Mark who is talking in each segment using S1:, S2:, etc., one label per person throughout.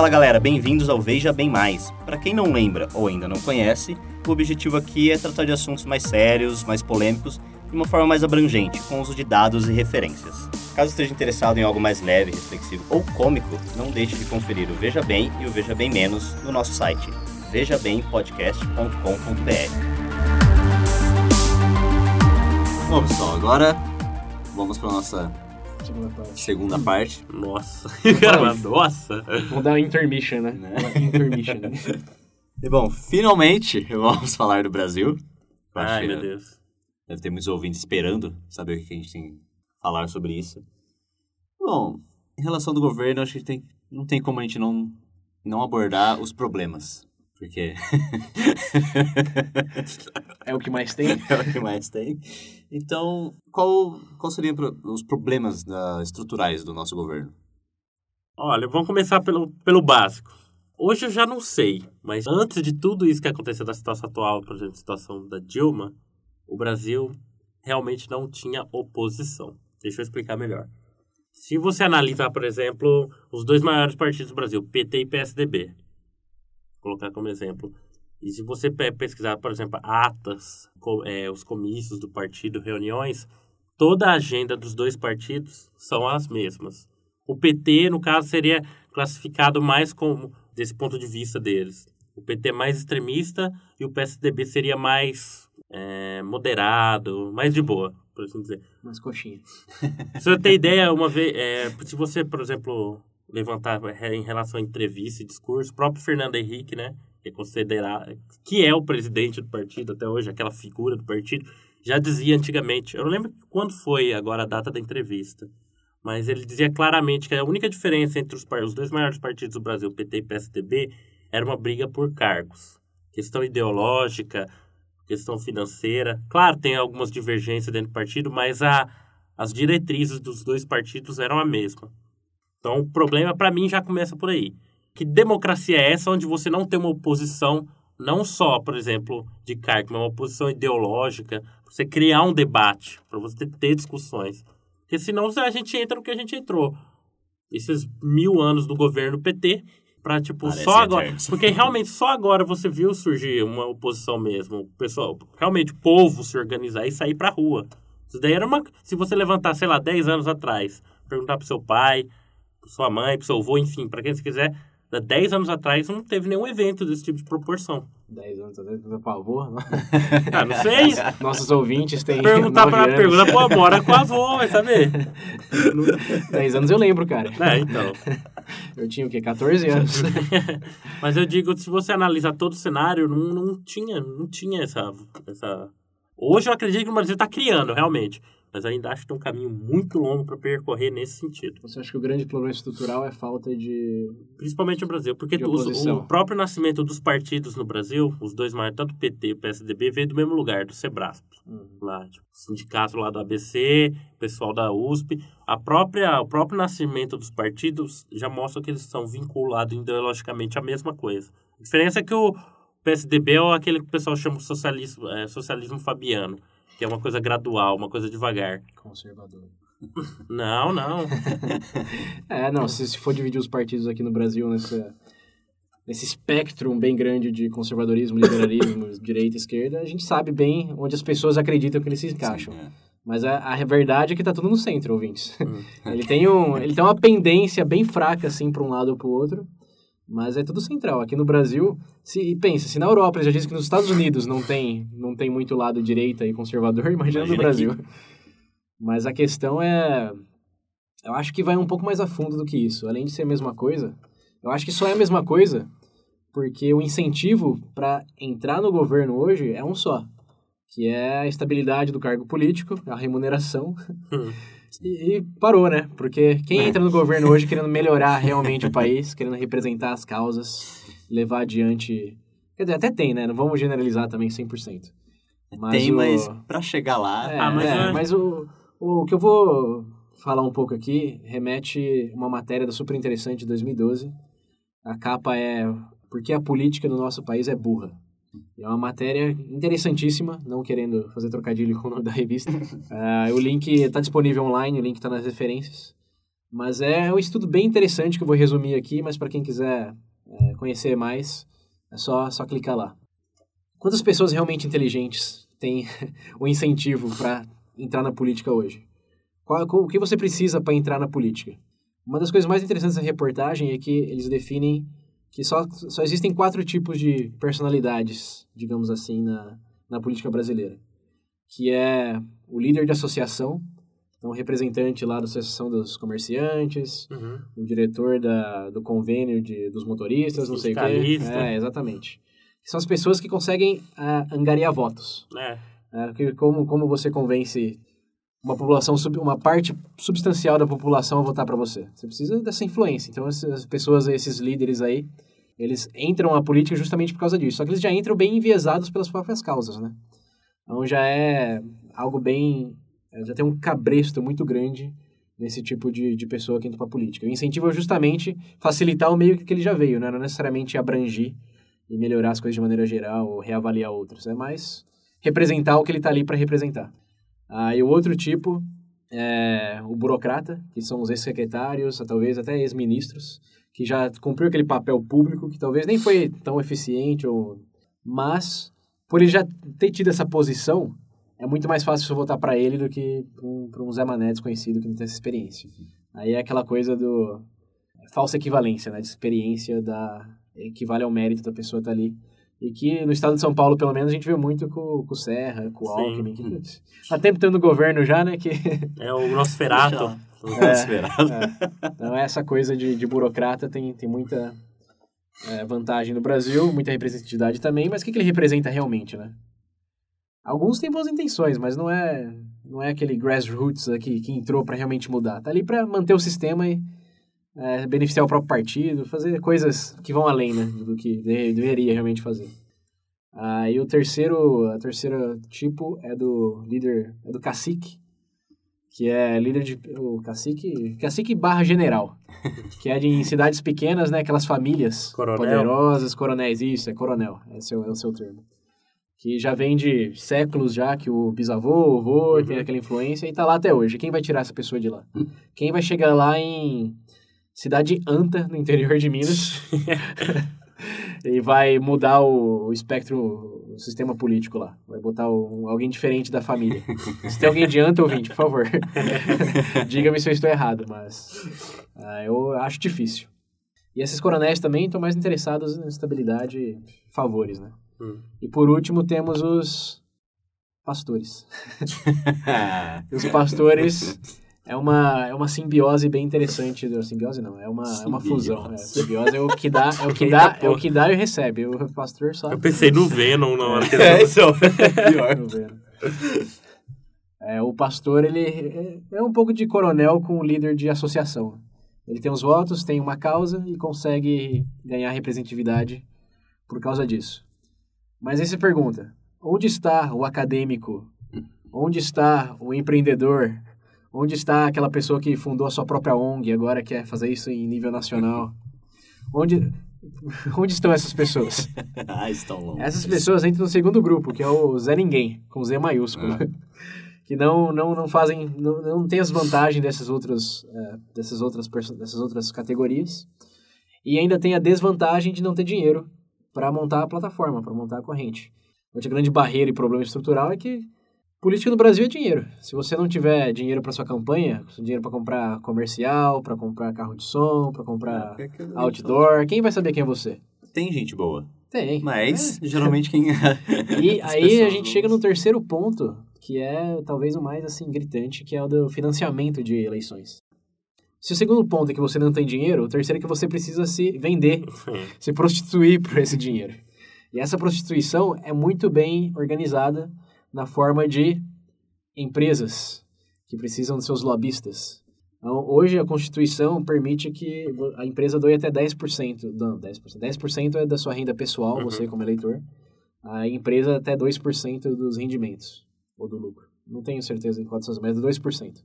S1: Fala galera, bem-vindos ao Veja Bem Mais. Para quem não lembra ou ainda não conhece, o objetivo aqui é tratar de assuntos mais sérios, mais polêmicos, de uma forma mais abrangente, com uso de dados e referências. Caso esteja interessado em algo mais leve, reflexivo ou cômico, não deixe de conferir o Veja Bem e o Veja Bem Menos no nosso site, vejabempodcast.com.br. Bom pessoal, agora vamos para nossa
S2: Segunda parte.
S1: segunda parte.
S3: Nossa. Cara, nossa.
S2: Vamos dar uma intermission, né?
S1: Né?
S2: Intermission. né?
S1: E bom, finalmente vamos falar do Brasil.
S3: Ai, meu Deus.
S1: Deve ter muitos ouvintes esperando saber o que a gente tem a falar sobre isso. Bom, em relação do governo, acho que tem, não tem como a gente não, não abordar os problemas. Porque
S2: É o que mais tem?
S1: é o que mais tem. Então, qual, qual seriam os problemas da- estruturais do nosso governo?
S3: Olha, vamos começar pelo, pelo básico. Hoje eu já não sei, mas antes de tudo isso que aconteceu da situação atual, por exemplo, a situação da Dilma, o Brasil realmente não tinha oposição. Deixa eu explicar melhor. Se você analisar, por exemplo, os dois maiores partidos do Brasil, PT e PSDB, colocar como exemplo, e se você pe- pesquisar, por exemplo, atas, é, os comícios do partido, reuniões, toda a agenda dos dois partidos são as mesmas. O PT, no caso, seria classificado mais como, desse ponto de vista deles. O PT é mais extremista e o PSDB seria mais é, moderado, mais de boa, por assim dizer.
S2: Umas coxinhas.
S3: Se você ter ideia, uma vez, é, se você, por exemplo, levantar é, em relação à entrevista e discurso, o próprio Fernando Henrique, né, que é considerado, que é o presidente do partido até hoje, aquela figura do partido, já dizia antigamente, eu não lembro quando foi agora a data da entrevista, mas ele dizia claramente que a única diferença entre os, os dois maiores partidos do Brasil, PT e PSDB, era uma briga por cargos. Questão ideológica, questão financeira. Claro, tem algumas divergências dentro do partido, mas a, as diretrizes dos dois partidos eram a mesma. Então, o problema, para mim, já começa por aí. Que democracia é essa onde você não tem uma oposição, não só, por exemplo, de cargo, mas uma oposição ideológica, você criar um debate, para você ter discussões. Porque senão a gente entra no que a gente entrou. Esses mil anos do governo PT, para tipo,
S1: Parece
S3: só agora.
S1: eternos.
S3: Porque realmente só agora você viu surgir uma oposição mesmo. O pessoal, realmente, o povo se organizar e sair pra rua. Isso daí era uma. Se você levantar, sei lá, 10 anos atrás, perguntar pro seu pai, sua mãe, pro seu avô, enfim, pra quem você quiser, há 10 anos atrás não teve nenhum evento desse tipo de proporção.
S2: 10 anos atrás, meu pavô.
S3: Ah, não sei.
S2: Nossos ouvintes têm.
S3: Perguntar pra
S2: anos.
S3: pergunta, pô, mora com a avó, vai saber.
S2: 10 anos eu lembro, cara.
S3: É, então.
S2: Eu tinha o quê? 14 anos.
S3: Mas eu digo, se você analisar todo o cenário, não, não tinha, não tinha essa, essa. Hoje eu acredito que o Brasil está criando, realmente. Mas ainda acho que tem um caminho muito longo para percorrer nesse sentido.
S2: Você acha que o grande problema estrutural é falta de.
S3: Principalmente no Brasil. Porque os- o próprio nascimento dos partidos no Brasil, os dois maiores, tanto o PT e o PSDB, veio do mesmo lugar, do Sebrasp. Lá, tipo, sindicato lá do ABC, pessoal da USP. A própria, o próprio nascimento dos partidos já mostra que eles são vinculados ideologicamente à mesma coisa. A diferença é que o PSDB é aquele que o pessoal chama de socialismo, é, socialismo fabiano, que é uma coisa gradual, uma coisa devagar.
S2: Conservador.
S3: Não, não.
S2: É, não, se, se for dividir os partidos aqui no Brasil nessa, nesse espectro bem grande de conservadorismo, liberalismo, direita e esquerda, a gente sabe bem onde as pessoas acreditam que eles se encaixam.
S1: Sim, é.
S2: Mas a, a verdade é que tá tudo no centro, ouvintes.
S1: Hum.
S2: ele, tem um, ele tem uma pendência bem fraca, assim, para um lado ou para o outro, mas é tudo central. Aqui no Brasil, se, e pensa, se na Europa já disse que nos Estados Unidos não tem, não tem muito lado direita e conservador, imagina, no
S1: Imagina
S2: Brasil. Mas a questão é... Eu acho que vai um pouco mais a fundo do que isso. Além de ser a mesma coisa, eu acho que só é a mesma coisa porque o incentivo para entrar no governo hoje é um só, que é a estabilidade do cargo político, a remuneração. E, e parou, né? Porque quem entra no governo hoje querendo melhorar realmente o país, querendo representar as causas, levar adiante. Quer dizer, até tem, né? Não vamos generalizar também 100%. Mas
S1: Tem,
S2: o-
S1: mas pra chegar lá.
S2: é,
S3: Ah, mas
S2: é,
S3: é-
S2: mas o, o que eu vou falar um pouco aqui remete uma matéria da super interessante de 2012. A capa é Por que a política no nosso país é burra. É uma matéria interessantíssima, não querendo fazer trocadilho com o nome da revista. Ah, o link está disponível online, o link está nas referências. Mas é um estudo bem interessante que eu vou resumir aqui, mas para quem quiser é, conhecer mais, é só, só clicar lá. Quantas pessoas realmente inteligentes têm o incentivo para entrar na política hoje? Qual, o que você precisa para entrar na política? Uma das coisas mais interessantes da reportagem é que eles definem que só, só existem quatro tipos de personalidades, digamos assim, na, na política brasileira. Que é o líder de associação, então, representante lá da Associação dos Comerciantes,
S3: Uhum.
S2: o diretor da, do convênio de, dos motoristas, não sei o quê. É, exatamente. São as pessoas que conseguem ah, angariar votos.
S3: É.
S2: É, como, como você convence uma população, sub- uma parte substancial da população a votar para você? Você precisa dessa influência. Então, essas pessoas, esses líderes aí, eles entram na política justamente por causa disso. Só que eles já entram bem enviesados pelas próprias causas, né? Então, já é algo bem... é, Já tem um cabresto muito grande nesse tipo de, de pessoa que entra para política. O incentivo é justamente facilitar o meio que ele já veio, né? Não necessariamente abrangir e melhorar as coisas de maneira geral ou reavaliar outras. É mais representar o que ele está ali para representar. Ah, e o outro tipo é o burocrata, que são os ex-secretários, talvez até ex-ministros, que já cumpriu aquele papel público que talvez nem foi tão eficiente, ou... mas por ele já ter tido essa posição, é muito mais fácil você votar para ele do que para um Zé Mané desconhecido que não tem essa experiência. Aí é aquela coisa do falsa equivalência, né, de experiência da equivale ao mérito da pessoa estar ali. E que no estado de São Paulo, pelo menos, a gente vê muito com, com o Serra, com o
S3: Sim.
S2: Alckmin. Que, há tempo tendo governo já, né? Que,
S3: É o Nosferato.
S1: É. Esperado.
S2: então, essa coisa de, de burocrata tem, tem muita é, vantagem no Brasil, muita representatividade também, mas o que, que ele representa realmente, né? Alguns têm boas intenções, mas não é, não é aquele grassroots aqui que entrou para realmente mudar. Tá ali para manter o sistema e é, beneficiar o próprio partido, fazer coisas que vão além né, do que de- deveria realmente fazer. Ah, e o terceiro, a terceira tipo é do líder, é do cacique, que é líder de o cacique, cacique barra general, que é de em cidades pequenas, né, aquelas famílias
S3: Coronel.
S2: poderosas, coronéis, isso, é coronel, esse é o, é o seu termo. Que já vem de séculos já, que o bisavô, o avô
S3: Uhum.
S2: tem aquela influência e tá lá até hoje. Quem vai tirar essa pessoa de lá? Quem vai chegar lá em cidade Anta, no interior de Minas, e vai mudar o, o espectro, o sistema político lá. Vai botar o- alguém diferente da família. Se tem alguém de Anta, ouvinte, por favor. Diga-me se eu estou errado, mas ah, eu acho difícil. E esses coronéis também estão mais interessados em estabilidade e favores, né?
S3: Hum.
S2: E por último temos os pastores. Os pastores é uma, é uma simbiose bem interessante. Simbiose não, é uma, é uma fusão. É, simbiose é o que dá, é o que dá, é o que dá e recebe. O pastor só
S3: Eu pensei no Venom na hora que ele
S1: É, isso é pior.
S2: Tô vendo. É, o pastor, ele é- é um pouco de coronel com o líder de associação. Ele tem os votos, tem uma causa e consegue ganhar representatividade por causa disso. Mas aí você pergunta, onde está o acadêmico? Onde está o empreendedor? Onde está aquela pessoa que fundou a sua própria ONG e agora quer fazer isso em nível nacional? Onde, onde estão essas pessoas?
S1: ah, estão longe.
S2: Essas pessoas entram no segundo grupo, que é o Zé Ninguém, com Z maiúsculo. que não, não, não fazem, não, não tem as vantagens dessas outras, é, dessas, outras dessas outras categorias. E ainda tem a desvantagem de não ter dinheiro para montar a plataforma, para montar a corrente. Outra grande barreira e problema estrutural é que política no Brasil é dinheiro. Se você não tiver dinheiro para sua campanha, dinheiro para comprar comercial, para comprar carro de som, para comprar
S1: É que-
S2: outdoor, quem vai saber quem é você?
S1: Tem gente boa.
S2: Tem.
S1: Mas, geralmente, quem.
S2: E
S1: As
S2: aí a gente chega no terceiro ponto, que é talvez o mais assim gritante, que é o do financiamento de eleições. Se o segundo ponto é que você não tem dinheiro, o terceiro é que você precisa se vender, se prostituir por esse dinheiro. E essa prostituição é muito bem organizada na forma de empresas que precisam de seus lobistas. Então, hoje a Constituição permite que a empresa doe até 10%, não, 10%, 10% é da sua renda pessoal,
S3: Uhum.
S2: você como eleitor, a empresa até 2% dos rendimentos, ou do lucro. Não tenho certeza em quantas são, mas é 2%.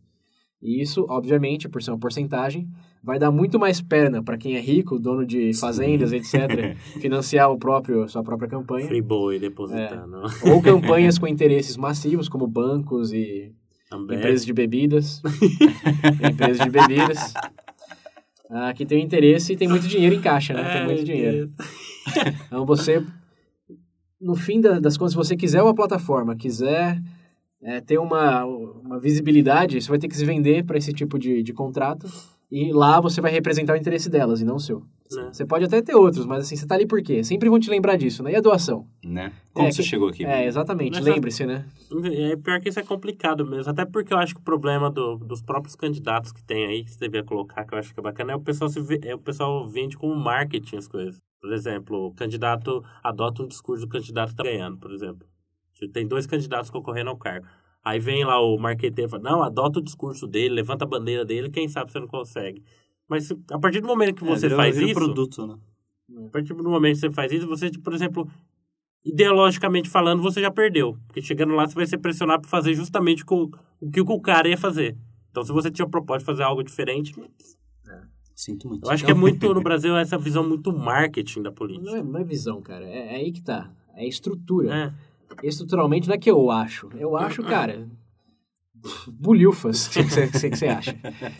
S2: E isso, obviamente, por ser uma porcentagem, vai dar muito mais perna para quem é rico, dono de fazendas, etc., financiar o próprio, sua própria campanha.
S3: Free Boy depositando.
S2: Ou campanhas com interesses massivos, como bancos e empresas de bebidas. empresas de bebidas. ah, que tem interesse e tem muito dinheiro em caixa, né? Tem
S3: É,
S2: muito dinheiro. Então você, no fim da- das contas, se você quiser uma plataforma, quiser é, ter uma, uma visibilidade, você vai ter que se vender para esse tipo de, de contrato e lá você vai representar o interesse delas e não o seu.
S3: Né?
S2: Você pode até ter outros, mas assim, você tá ali por quê? Sempre vão te lembrar disso, né? E a doação?
S1: Né? Como
S2: É,
S1: você
S2: que-
S1: chegou aqui?
S2: É, exatamente.
S3: Mas
S2: Lembre-se, né?
S3: É pior que isso é complicado mesmo. Até porque eu acho que o problema do- dos próprios candidatos que tem aí, que você devia colocar, que eu acho que é bacana, é o pessoal, se vê- é o pessoal vende como marketing as coisas. Por exemplo, o candidato adota um discurso do candidato que tá ganhando, por exemplo. Tem dois candidatos concorrendo ao cargo. Aí vem lá o marqueteiro e fala, não, adota o discurso dele, levanta a bandeira dele, quem sabe você não consegue. Mas a partir do momento que
S1: É,
S3: você faz isso...
S1: produto, né?
S3: A partir do momento que você faz isso, você, por exemplo, ideologicamente falando, você já perdeu. Porque chegando lá, você vai ser pressionado para fazer justamente o, o que o cara ia fazer. Então, se você tinha proposta de fazer algo diferente,
S1: Sinto muito.
S3: eu acho que é muito, no Brasil, essa visão muito marketing da
S2: Não
S3: política.
S2: é, não é visão, cara. É, é aí que tá. É estrutura.
S3: É,
S2: Estruturalmente não é que eu acho. Eu acho, cara. Bulhufas, o que você- que você que você acha?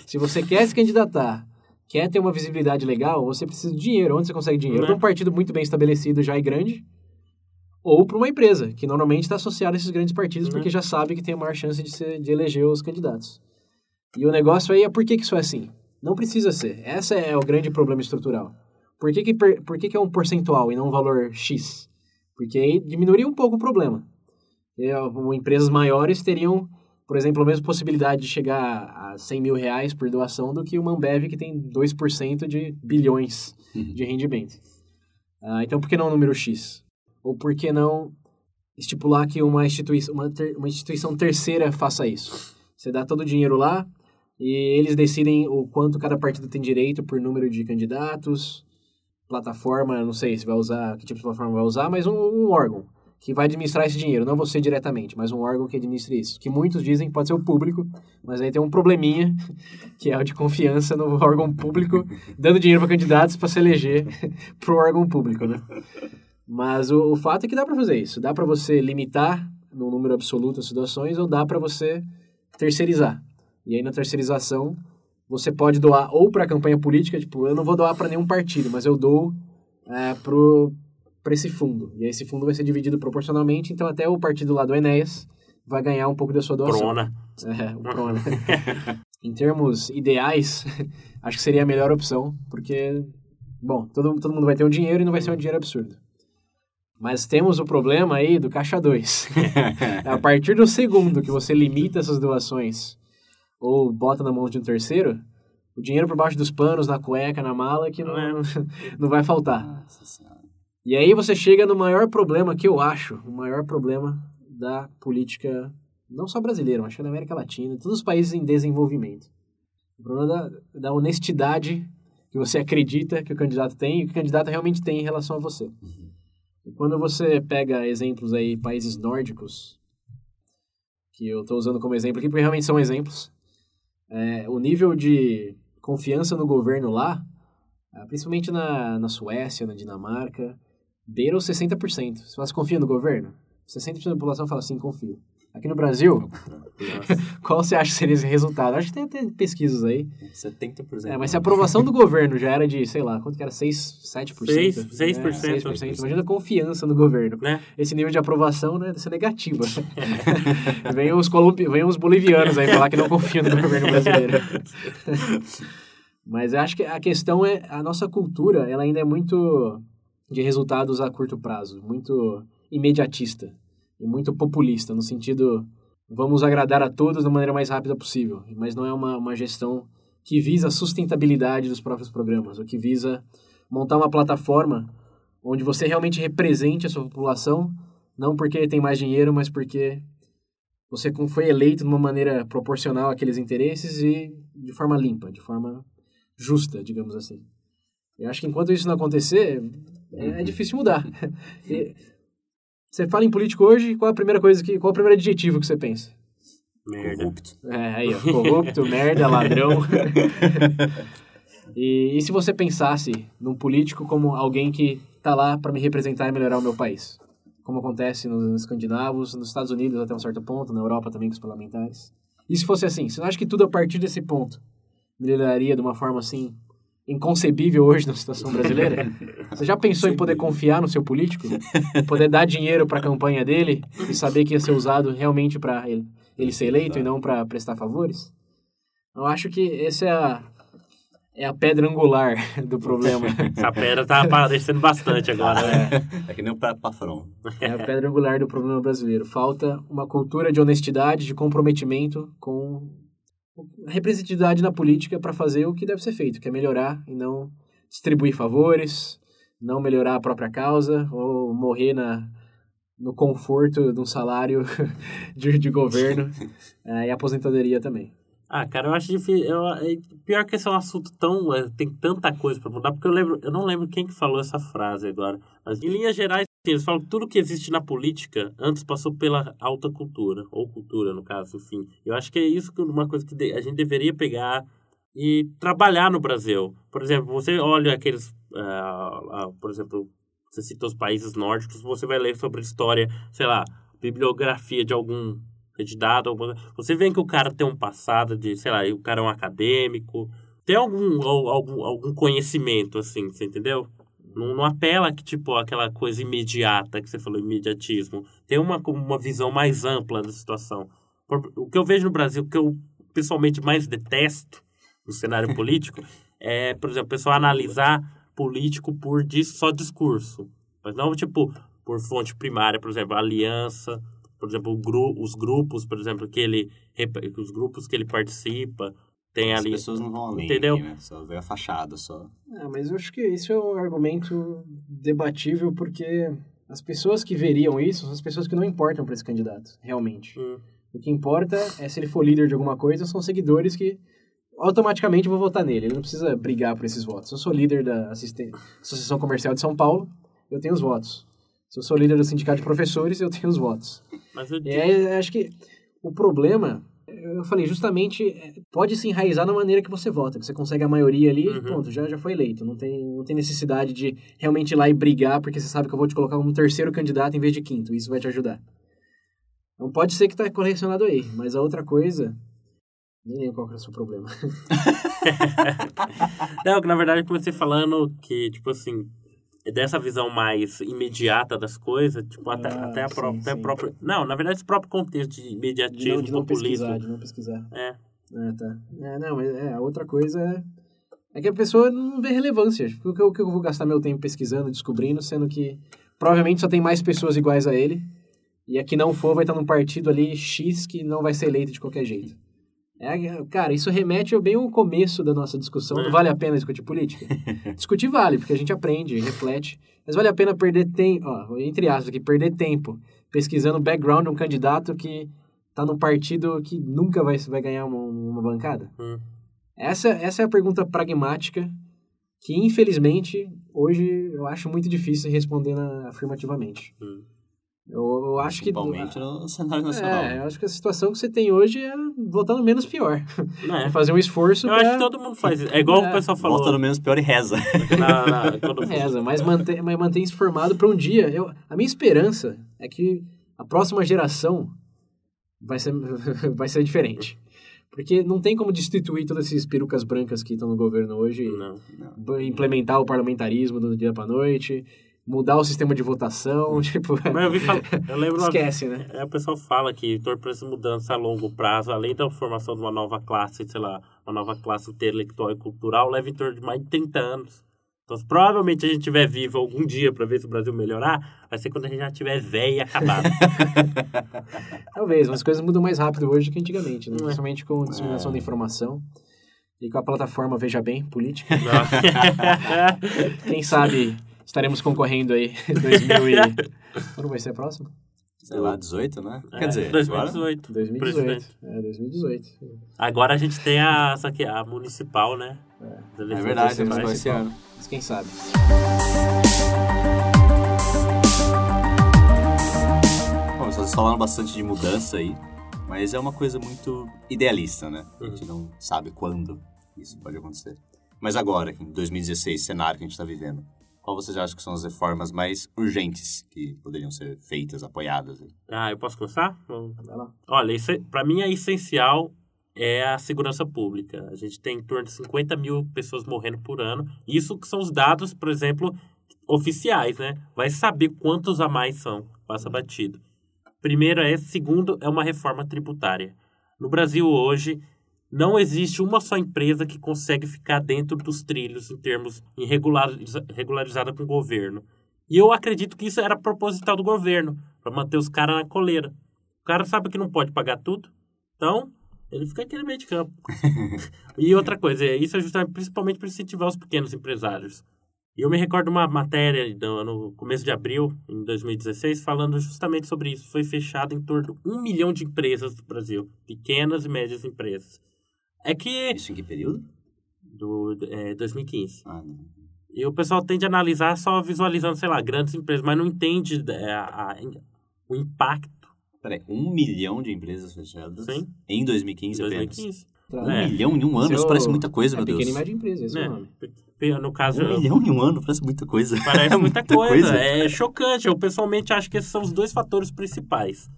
S2: Se você quer se candidatar, quer ter uma visibilidade legal, você precisa de dinheiro. Onde você consegue dinheiro?
S3: Né?
S2: Para um partido muito bem estabelecido, já e grande, ou para uma empresa, que normalmente está associada a esses grandes partidos,
S3: Né?
S2: porque já sabe que tem a maior chance de, ser, de eleger os candidatos. E o negócio aí é por que, que isso é assim? Não precisa ser. Esse é o grande problema estrutural. Por que, que, por que, que é um percentual e não um valor X? Porque aí diminuiria um pouco o problema. Ó, empresas maiores teriam, por exemplo, a mesma possibilidade de chegar a 100 mil reais por doação do que uma Ambev que tem 2% de bilhões
S1: Uhum.
S2: de rendimento. Ah, então, por que não o número X? Ou por que não estipular que uma instituição, uma, ter- uma instituição terceira faça isso? Você dá todo o dinheiro lá e eles decidem o quanto cada partido tem direito por número de candidatos, plataforma, não sei se vai usar, que tipo de plataforma vai usar, mas um, um órgão que vai administrar esse dinheiro, não você diretamente, mas um órgão que administre isso. Que muitos dizem que pode ser o público, mas aí tem um probleminha, que é o de confiança no órgão público, dando dinheiro para candidatos para se eleger pro órgão público, né? Mas o, o fato é que dá para fazer isso. Dá para você limitar no número absoluto as situações ou dá para você terceirizar. E aí na terceirização você pode doar ou para campanha política, tipo, eu não vou doar para nenhum partido, mas eu dou é, pro para esse fundo. E aí esse fundo vai ser dividido proporcionalmente, então até o partido lá do Enéas vai ganhar um pouco da sua doação.
S3: Prona.
S2: É, o Prona. em termos ideais, acho que seria a melhor opção, porque, bom, todo, todo mundo vai ter um dinheiro e não vai ser um dinheiro absurdo. Mas temos o problema aí do caixa 2. a partir do segundo que você limita essas doações ou bota na mão de um terceiro, o dinheiro por baixo dos panos, na cueca, na mala, que não,
S3: É.
S2: não vai faltar.
S1: Nossa senhora.
S2: E aí você chega no maior problema que eu acho, o maior problema da política, não só brasileira, mas acho que da América Latina, todos os países em desenvolvimento. O problema da, da honestidade que você acredita que o candidato tem e que o candidato realmente tem em relação a você. E quando você pega exemplos aí, países nórdicos, que eu estou usando como exemplo aqui, porque realmente são exemplos, é, o nível de confiança no governo lá, ah, principalmente na, na Suécia, na Dinamarca, beira os 60%. Se você confia no governo, 60% da população fala sim, confio. Aqui no Brasil, qual você acha que seria esse resultado? Acho que tem até pesquisas aí.
S1: 70%.
S2: É, mas se a aprovação do governo já era de, sei lá, quanto que era? 6, 7%?
S3: Seis-
S2: né?
S3: 6%.
S2: 6%. Imagina a confiança no governo.
S3: Né?
S2: Esse nível de aprovação né, deve ser negativa. vem, os colombi... vem os bolivianos aí falar que não confiam no governo brasileiro. Mas eu acho que a questão é, a nossa cultura, ela ainda é muito de resultados a curto prazo, muito imediatista e muito populista, no sentido, vamos agradar a todos da maneira mais rápida possível, mas não é uma, uma gestão que visa a sustentabilidade dos próprios programas, ou que visa montar uma plataforma onde você realmente represente a sua população, não porque tem mais dinheiro, mas porque você foi eleito de uma maneira proporcional àqueles interesses e de forma limpa, de forma justa, digamos assim. Eu acho que enquanto isso não acontecer, é, é difícil mudar. E você fala em político hoje, qual é a primeira coisa que, qual é o primeiro adjetivo que você pensa?
S3: Merda.
S1: Corrupto.
S2: É, aí, ó, corrupto, merda, ladrão. e, e se você pensasse num político como alguém que tá lá para me representar e melhorar o meu país? Como acontece nos, escandinavos, nos Estados Unidos até um certo ponto, na Europa também com os parlamentares. E se fosse assim, você não acha que tudo a partir desse ponto melhoraria de uma forma assim inconcebível hoje na situação brasileira? Você já pensou em poder confiar no seu político? Poder dar dinheiro para a campanha dele e saber que ia ser usado realmente para ele, ele ser eleito e não para prestar favores? Eu acho que essa é a, é a pedra angular do problema.
S3: Essa pedra tá aparecendo bastante agora, né?
S1: É que nem o Pafron.
S2: É a pedra angular do problema brasileiro. Falta uma cultura de honestidade, de comprometimento com representatividade na política para fazer o que deve ser feito, que é melhorar e não distribuir favores, não melhorar a própria causa ou morrer na, no conforto de um salário de, de governo é, e aposentadoria também.
S3: Ah, cara, eu acho difícil. Eu, é, pior que esse é um assunto tão. É, tem tanta coisa para mudar, porque eu lembro. Eu não lembro quem que falou essa frase agora. Mas em linhas gerais, eles falam que tudo que existe na política antes passou pela alta cultura, ou cultura, no caso, enfim. Eu acho que é isso que uma coisa que a gente deveria pegar e trabalhar no Brasil. Por exemplo, você olha aqueles. Uh, uh, por exemplo, você cita os países nórdicos, você vai ler sobre história, sei lá, bibliografia de algum candidato. Você vê que o cara tem um passado de, sei lá, o cara é um acadêmico, tem algum, algum, algum conhecimento, assim, você entendeu? Não, não apela que, tipo, aquela coisa imediata que você falou, imediatismo. Tem uma, uma visão mais ampla da situação. O que eu vejo no Brasil, o que eu pessoalmente mais detesto no cenário político, é, por exemplo, o pessoal analisar político por só discurso. Mas não, tipo, por fonte primária, por exemplo, aliança, por exemplo, gru os grupos, por exemplo, que ele os grupos que ele participa, tem
S1: As
S3: ali.
S1: As pessoas não vão além,
S3: entendeu?
S1: Né? Só vê a fachada, só.
S2: Ah, mas eu acho que isso é um argumento debatível porque as pessoas que veriam isso são as pessoas que não importam para esse candidato, realmente.
S3: Hum.
S2: O que importa é se ele for líder de alguma coisa, são seguidores que automaticamente vão votar nele. Ele não precisa brigar por esses votos. Eu sou líder da Associação Comercial de São Paulo, eu tenho os votos. Se eu sou líder do sindicato de professores, eu tenho os votos.
S3: Mas eu...
S2: E aí, acho que o problema, eu falei, justamente é, pode se enraizar na maneira que você vota. Que você consegue a maioria ali
S3: Uhum.
S2: e pronto, já, já foi eleito. Não tem, não tem necessidade de realmente ir lá e brigar, porque você sabe que eu vou te colocar como terceiro candidato em vez de quinto. Isso vai te ajudar. Não pode ser que está correlacionado aí, mas a outra coisa. Nem lembro qual que era o seu problema.
S3: Não, que na verdade eu comecei falando que, tipo assim, dessa visão mais imediata das coisas, tipo, até,
S2: Ah,
S3: até, a,
S2: sim,
S3: pró até
S2: sim.
S3: própria. Não, na verdade, esse próprio contexto de
S2: De
S3: imediatismo,
S2: não, de não pesquisar,
S3: populismo.
S2: de não pesquisar.
S3: É.
S2: É, tá. É, não, mas é, a outra coisa é, é que a pessoa não vê relevância. O que, eu, o que eu vou gastar meu tempo pesquisando, descobrindo, sendo que provavelmente só tem mais pessoas iguais a ele. E a que não for vai estar num partido ali X que não vai ser eleito de qualquer jeito. É, cara, isso remete bem ao começo da nossa discussão. Não
S3: É.
S2: vale a pena discutir política? discutir vale, porque a gente aprende, reflete. Mas vale a pena perder tempo, entre aspas aqui, perder tempo pesquisando o background de um candidato que tá num partido que nunca vai, vai ganhar uma, uma bancada?
S3: Hum.
S2: Essa, essa é a pergunta pragmática que, infelizmente, hoje eu acho muito difícil responder na- afirmativamente.
S3: Hum.
S2: Eu, eu acho que...
S1: Principalmente no cenário nacional.
S2: É, eu acho que a situação que você tem hoje é votando menos pior.
S3: Não é.
S2: É fazer um esforço
S3: Eu
S2: pra...
S3: acho que todo mundo faz isso. É igual
S2: É.
S3: o pessoal falou.
S1: Volta no menos pior e reza.
S3: na, na, quando,
S2: Reza, mas mantém, mas mantém isso formado para um dia. Eu, a minha esperança é que a próxima geração vai ser, vai ser diferente. Porque não tem como destituir todas essas perucas brancas que estão no governo hoje,
S3: Não.
S2: b- implementar o parlamentarismo do dia para noite, mudar o sistema de votação, tipo,
S3: Mas eu vi falar. Eu lembro uma
S2: esquece, né?
S3: É, o pessoal fala que essa mudança a longo prazo, além da formação de uma nova classe, sei lá, uma nova classe intelectual e cultural, leva em torno de mais de 30 anos. Então, se provavelmente a gente estiver vivo algum dia para ver se o Brasil melhorar, vai ser quando a gente já estiver velho e acabado.
S2: Talvez, mas as coisas mudam mais rápido hoje que antigamente, né?
S3: É.
S2: Principalmente com a disseminação da informação e com a plataforma Veja Bem, política. Quem sabe estaremos concorrendo aí em 2000 e... Quando vai ser a próxima?
S1: Sei lá, 18, né?
S3: É,
S1: Quer dizer, agora...
S3: 2018.
S2: 2018.
S3: Presidente.
S2: É, 2018.
S3: Agora a gente tem a, essa aqui, a municipal, né?
S1: É
S3: eleições
S1: verdade, temos
S3: municipais.
S1: esse ano.
S2: Mas quem sabe?
S1: Bom, vocês falaram bastante de mudança aí, mas é uma coisa muito idealista, né? A gente não sabe quando isso pode acontecer. Mas agora, em 2016, cenário que a gente está vivendo, qual vocês acham que são as reformas mais urgentes que poderiam ser feitas, apoiadas?
S3: Ah, eu posso começar? Vamos-
S2: Vai lá.
S3: Olha, é- pra mim é essencial é a segurança pública. A gente tem em torno de 50 mil pessoas morrendo por ano. Isso que são os dados, por exemplo, oficiais, né? Vai saber quantos a mais são, passa batido. Primeiro é, segundo é uma reforma tributária. No Brasil hoje não existe uma só empresa que consegue ficar dentro dos trilhos em termos regulariza, regularizada com o governo. E eu acredito que isso era proposital do governo, para manter os caras na coleira. O cara sabe que não pode pagar tudo, então ele fica aquele meio de campo. e outra coisa, isso é justamente principalmente para incentivar os pequenos empresários. E eu me recordo uma matéria no começo de abril, em 2016, falando justamente sobre isso. Foi fechado em torno de um milhão de empresas do Brasil, pequenas e médias empresas. É que.
S1: Isso em que período?
S3: Do é, 2015.
S1: Ah, não.
S3: E o pessoal tende a analisar só visualizando, sei lá, grandes empresas, mas não entende é, a, a, o impacto.
S1: Peraí, um milhão de empresas fechadas
S3: Sim.
S1: em 2015
S3: em
S1: apenas?
S3: 2015.
S1: Um
S3: É.
S1: milhão em um ano,
S2: Seu-
S1: isso parece muita coisa,
S2: é
S1: meu Deus.
S2: pequena e média empresa, esse é,
S3: Né?
S2: o nome.
S3: No caso,
S1: Um milhão em um ano parece muita coisa.
S3: Parece muita,
S1: Muita
S3: coisa.
S1: coisa.
S3: É chocante. Eu pessoalmente acho que esses são os dois fatores principais.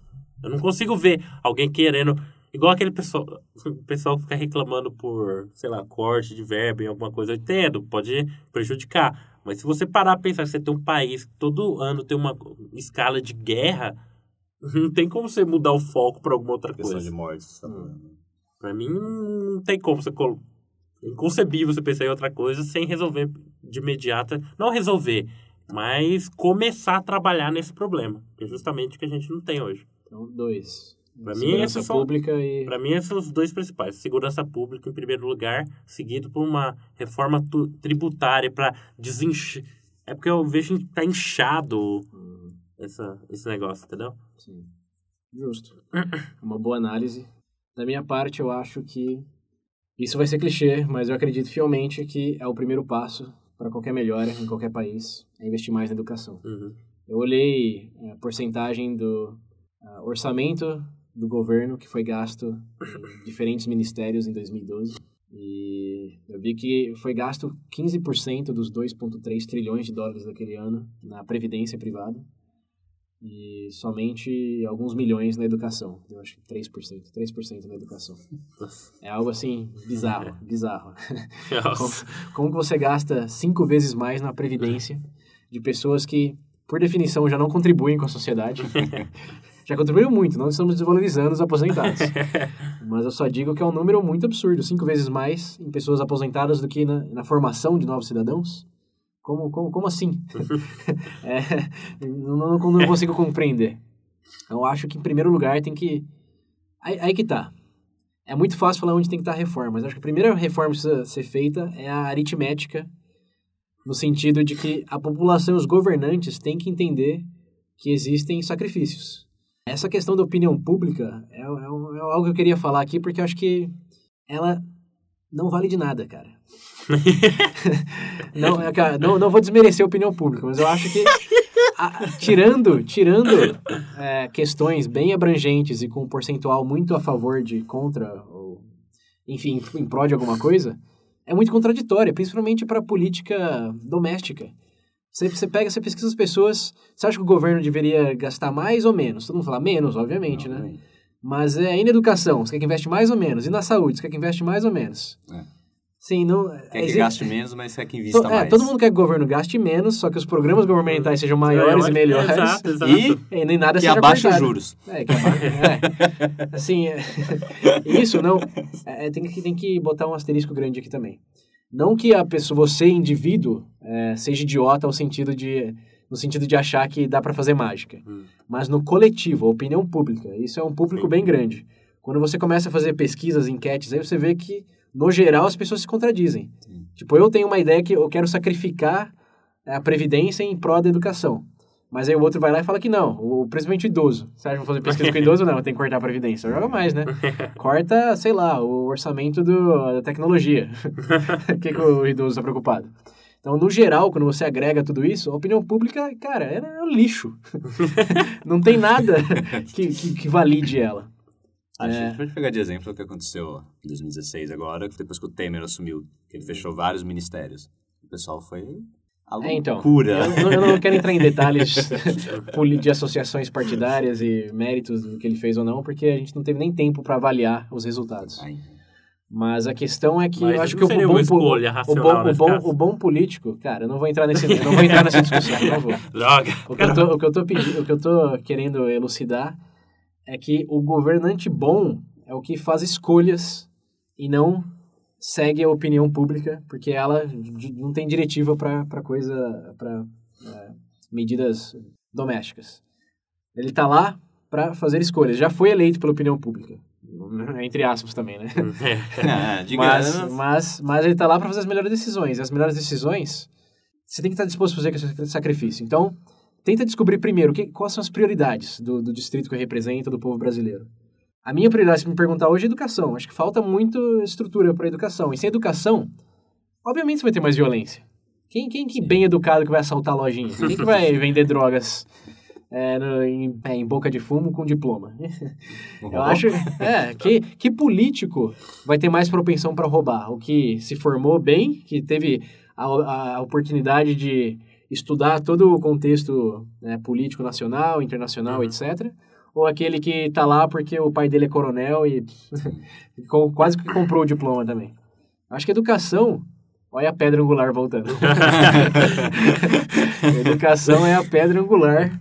S3: Eu não consigo ver alguém querendo. Igual aquele pessoal, o pessoal que fica reclamando por, sei lá, corte de verba em alguma coisa. Eu entendo, pode prejudicar. Mas se você parar a pensar que você tem um país que todo ano tem uma escala de guerra, não tem como você mudar o foco para alguma outra
S1: Questão
S3: coisa.
S1: de mortes, tá falando.
S3: Pra mim, não tem como você. col- É inconcebível você pensar em outra coisa sem resolver de imediato. Não resolver, mas começar a trabalhar nesse problema. Que é justamente o que a gente não tem hoje.
S2: Então, dois.
S3: Pra mim, são-
S2: pública e...
S3: Pra mim, esses são os dois principais. Segurança pública, em primeiro lugar, seguido por uma reforma tributária para desencher. É porque eu vejo que tá inchado
S2: Hum,
S3: essa, esse negócio, entendeu?
S2: sim. Justo. Uma boa análise. Da minha parte, eu acho que isso vai ser clichê, mas eu acredito fielmente que é o primeiro passo para qualquer melhora em qualquer país, é investir mais na educação.
S3: Uhum.
S2: Eu olhei a porcentagem do ah, orçamento do governo que foi gasto em diferentes ministérios em 2012 e eu vi que foi gasto 15% dos 2,3 trilhões de dólares daquele ano na previdência privada e somente alguns milhões na educação. Eu acho que 3%, 3% na educação. É algo assim bizarro, bizarro. Como, como que você gasta cinco vezes mais na previdência de pessoas que, por definição, já não contribuem com a sociedade? já contribuíram muito, não estamos desvalorizando os aposentados. Mas eu só digo que é um número muito absurdo, cinco vezes mais em pessoas aposentadas do que na, na formação de novos cidadãos. Como, como, como assim? É, não, não, não consigo compreender. Eu acho que, em primeiro lugar, tem que... Aí, aí que tá. É muito fácil falar onde tem que estar a reforma, mas acho que a primeira reforma que precisa ser feita é a aritmética, no sentido de que a população e os governantes têm que entender que existem sacrifícios. Essa questão da opinião pública é, é é algo que eu queria falar aqui, porque eu acho que ela não vale de nada, cara. não, é, cara, não, não vou desmerecer a opinião pública, mas eu acho que a- tirando, tirando é, questões bem abrangentes e com um percentual muito a favor de contra, ou enfim, em prol de alguma coisa, é muito contraditória, principalmente para a política doméstica. Você, você pega, você pesquisa as pessoas, você acha que o governo deveria gastar mais ou menos? Todo mundo fala menos, obviamente, né?
S1: Obviamente.
S2: Mas é, e na educação, você quer que investe mais ou menos? E na saúde, você quer que investe mais ou menos?
S1: É.
S2: Sim, não...
S1: Quer que
S2: exi-
S1: gaste menos, mas quer que invista
S2: to- é,
S1: mais.
S2: todo mundo quer que o governo gaste menos, só que os programas governamentais sejam maiores e melhores.
S3: Exato, exato.
S1: E
S2: E nem nada
S1: que
S2: seja
S1: abaixa os juros.
S2: É, que abaixa, é. Assim, é, isso não... é, tem, que, tem que botar um asterisco grande aqui também. Não que a pessoa, você, indivíduo, é, seja idiota ao sentido de, no sentido de achar que dá para fazer mágica.
S3: Hum.
S2: Mas no coletivo, a opinião pública, isso é um público
S3: Sim.
S2: bem grande. Quando você começa a fazer pesquisas, enquetes, aí você vê que, no geral, as pessoas se contradizem.
S1: Sim.
S2: Tipo, eu tenho uma ideia que eu quero sacrificar a previdência em prol da educação. Mas aí o outro vai lá e fala que não, o, principalmente o idoso. Você acha que vou fazer pesquisa com o idoso? Não, tem que cortar a previdência. Joga mais, né? Corta, sei lá, o orçamento do, da tecnologia. O que, que o idoso está preocupado? Então, no geral, quando você agrega tudo isso, a opinião pública, cara, é um lixo. não tem nada que, que, que valide ela.
S1: A
S2: É.
S1: gente pode pegar de exemplo o que aconteceu em 2016 agora, que depois que o Temer assumiu, que ele fechou vários ministérios. O pessoal foi A
S2: É, então,
S1: loucura.
S2: Eu, não- eu não quero entrar em detalhes de associações partidárias e méritos do que ele fez ou não, porque a gente não teve nem tempo para avaliar os resultados.
S1: Ai,
S2: Mas a questão é que
S3: Mas
S2: eu acho que o bom,
S3: escolha
S2: o
S3: racional
S2: bom, o bom, o bom político, cara, eu não vou entrar nesse, não vou entrar nessa discussão, não vou.
S3: Droga.
S2: O que, eu tô, o, que eu tô pedindo, o que eu tô querendo elucidar é que o governante bom é o que faz escolhas e não segue a opinião pública, porque ela não tem diretiva para coisa, para medidas domésticas. Ele tá lá para fazer escolhas. Já foi eleito pela opinião pública, entre aspas também, né?
S1: Ah, diga,
S2: Mas, mas, mas ele tá lá para fazer as melhores decisões. E as melhores decisões, você tem que estar disposto a fazer aquele sacrifício. Então, tenta descobrir primeiro que, quais são as prioridades do, do distrito que eu represento, do povo brasileiro. A minha prioridade, se me perguntar hoje, é educação. Acho que falta muito estrutura para educação. E sem educação, obviamente você vai ter mais violência. Quem, quem que bem educado que vai assaltar a lojinha? Quem que vai vender drogas é, no- em, é, em boca de fumo com diploma? Eu acho é, que, que político vai ter mais propensão para roubar? O que se formou bem, que teve a, a oportunidade de estudar todo o contexto né, político nacional, internacional,
S3: Uhum.
S2: etc. Ou aquele que tá lá porque o pai dele é coronel e quase que comprou o diploma também. Acho que educação, olha a pedra angular voltando. educação é a pedra angular